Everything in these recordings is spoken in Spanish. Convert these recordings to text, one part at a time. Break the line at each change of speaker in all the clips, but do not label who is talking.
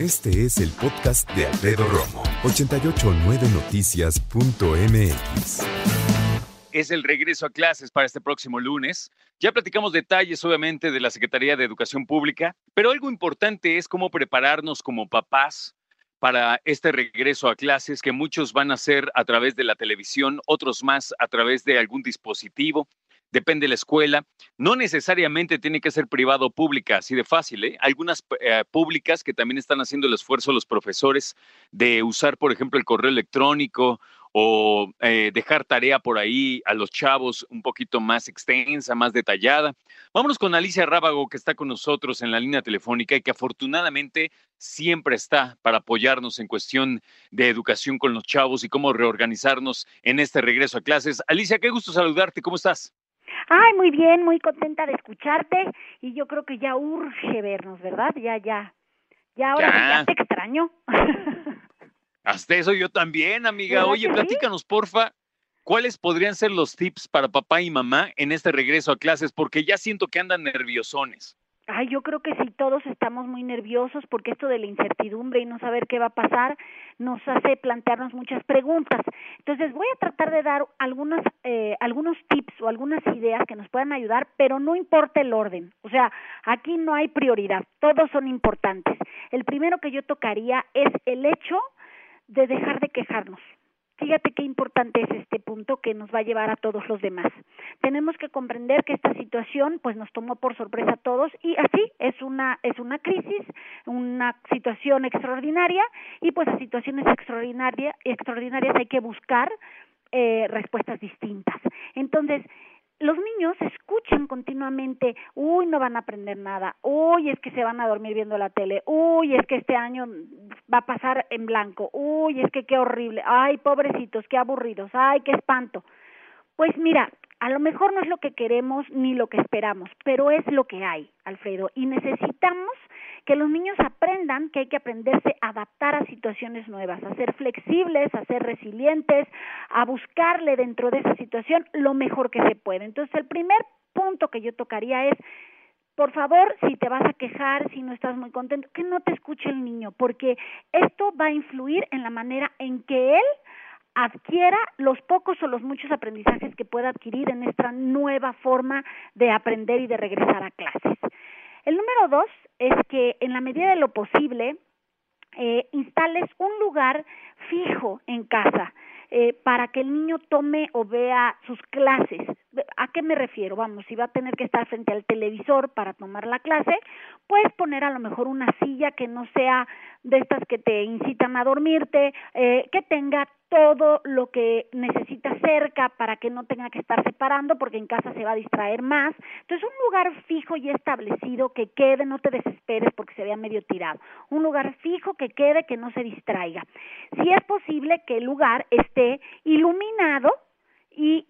Este es el podcast de Alfredo Romo, 889noticias.mx.
Es el regreso a clases para este próximo lunes. Ya platicamos detalles, obviamente, de la Secretaría de Educación Pública, pero algo importante es cómo prepararnos como papás para este regreso a clases que muchos van a hacer a través de la televisión, otros más a través de algún dispositivo depende de la escuela. No necesariamente tiene que ser privado o pública, así de fácil. ¿eh? Algunas eh, públicas que también están haciendo el esfuerzo los profesores de usar, por ejemplo, el correo electrónico o eh, dejar tarea por ahí a los chavos un poquito más extensa, más detallada. Vámonos con Alicia Rábago, que está con nosotros en la línea telefónica y que afortunadamente siempre está para apoyarnos en cuestión de educación con los chavos y cómo reorganizarnos en este regreso a clases. Alicia, qué gusto saludarte, ¿cómo estás?
Ay, muy bien, muy contenta de escucharte y yo creo que ya urge vernos, ¿verdad? Ya, ya. Ya ahora ya, te extraño.
Hasta eso yo también, amiga. Oye, platícanos, porfa, ¿cuáles podrían ser los tips para papá y mamá en este regreso a clases? Porque ya siento que andan nerviosones.
Ay, yo creo que sí, todos estamos muy nerviosos porque esto de la incertidumbre y no saber qué va a pasar nos hace plantearnos muchas preguntas. Entonces voy a tratar de dar algunas, eh, algunos tips o algunas ideas que nos puedan ayudar, pero no importa el orden. O sea, aquí no hay prioridad, todos son importantes. El primero que yo tocaría es el hecho de dejar de quejarnos. Fíjate qué importante es este punto que nos va a llevar a todos los demás. Tenemos que comprender que esta situación pues nos tomó por sorpresa a todos y así es una es una crisis, una situación extraordinaria y pues a situaciones extraordinarias extraordinarias hay que buscar eh, respuestas distintas. Entonces, los niños escuchan continuamente, uy, no van a aprender nada, uy, es que se van a dormir viendo la tele, uy, es que este año va a pasar en blanco, uy, es que qué horrible, ay, pobrecitos, qué aburridos, ay, qué espanto. Pues mira, a lo mejor no es lo que queremos ni lo que esperamos, pero es lo que hay, Alfredo, y necesitamos que los niños aprendan que hay que aprenderse a adaptar a situaciones nuevas, a ser flexibles, a ser resilientes, a buscarle dentro de esa situación lo mejor que se puede. Entonces, el primer punto que yo tocaría es por favor, si te vas a quejar, si no estás muy contento, que no te escuche el niño, porque esto va a influir en la manera en que él adquiera los pocos o los muchos aprendizajes que pueda adquirir en esta nueva forma de aprender y de regresar a clases. El número dos es que en la medida de lo posible eh, instales un lugar fijo en casa eh, para que el niño tome o vea sus clases. ¿A qué me refiero? Vamos, si va a tener que estar frente al televisor para tomar la clase, puedes poner a lo mejor una silla que no sea de estas que te incitan a dormirte, eh, que tenga todo lo que necesita cerca para que no tenga que estar separando porque en casa se va a distraer más. Entonces, un lugar fijo y establecido que quede, no te desesperes porque se vea medio tirado. Un lugar fijo que quede, que no se distraiga. Si es posible que el lugar esté iluminado y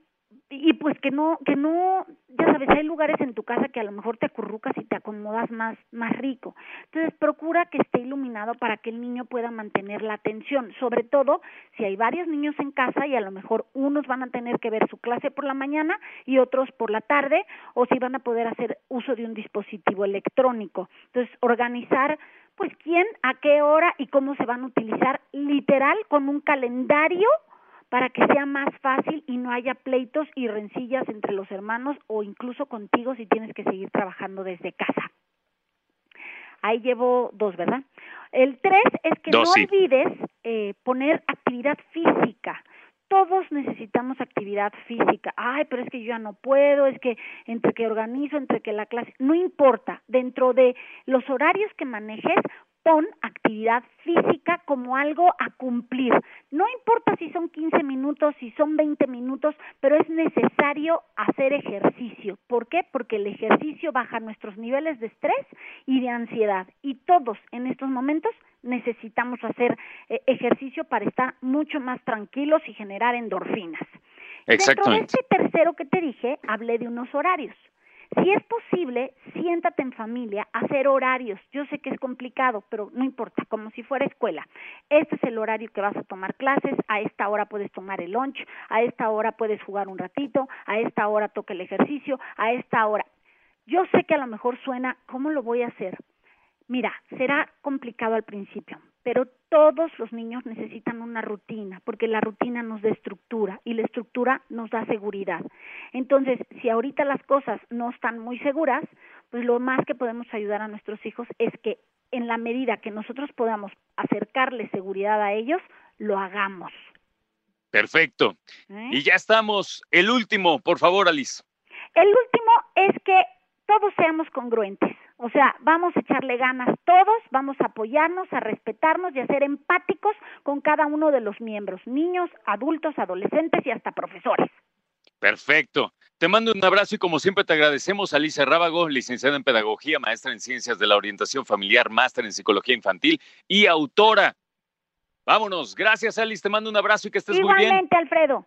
y pues que no que no ya sabes hay lugares en tu casa que a lo mejor te acurrucas y te acomodas más más rico. Entonces procura que esté iluminado para que el niño pueda mantener la atención sobre todo si hay varios niños en casa y a lo mejor unos van a tener que ver su clase por la mañana y otros por la tarde o si van a poder hacer uso de un dispositivo electrónico. Entonces organizar pues quién a qué hora y cómo se van a utilizar literal con un calendario para que sea más fácil y no haya pleitos y rencillas entre los hermanos o incluso contigo si tienes que seguir trabajando desde casa. Ahí llevo dos, ¿verdad? El tres es que no olvides eh, poner actividad física. Todos necesitamos actividad física. Ay, pero es que yo ya no puedo, es que entre que organizo, entre que la clase, no importa. Dentro de los horarios que manejes, pon actividad física como algo a cumplir. No importa si son 15 minutos, si son 20 minutos, pero es necesario hacer ejercicio. ¿Por qué? Porque el ejercicio baja nuestros niveles de estrés y de ansiedad. Y todos en estos momentos necesitamos hacer eh, ejercicio para estar mucho más tranquilos y generar endorfinas. Dentro de este tercero que te dije, hablé de unos horarios. Si es posible, siéntate en familia, hacer horarios. Yo sé que es complicado, pero no importa, como si fuera escuela. Este es el horario que vas a tomar clases, a esta hora puedes tomar el lunch, a esta hora puedes jugar un ratito, a esta hora toca el ejercicio, a esta hora. Yo sé que a lo mejor suena, ¿cómo lo voy a hacer? Mira, será complicado al principio, pero todos los niños necesitan una rutina, porque la rutina nos da estructura y la estructura nos da seguridad. Entonces, si ahorita las cosas no están muy seguras, pues lo más que podemos ayudar a nuestros hijos es que en la medida que nosotros podamos acercarles seguridad a ellos, lo hagamos.
Perfecto.
¿eh?
Y ya estamos. El último, por favor, Alice.
El último es que todos seamos congruentes. O sea, vamos a echarle ganas todos, vamos a apoyarnos, a respetarnos y a ser empáticos con cada uno de los miembros, niños, adultos, adolescentes y hasta profesores.
Perfecto. Te mando un abrazo y como siempre te agradecemos, Alicia Rábago, licenciada en Pedagogía, maestra en Ciencias de la Orientación Familiar, máster en Psicología Infantil y autora. Vámonos. Gracias, Alice. Te mando un abrazo y que estés muy bien.
Igualmente, Alfredo.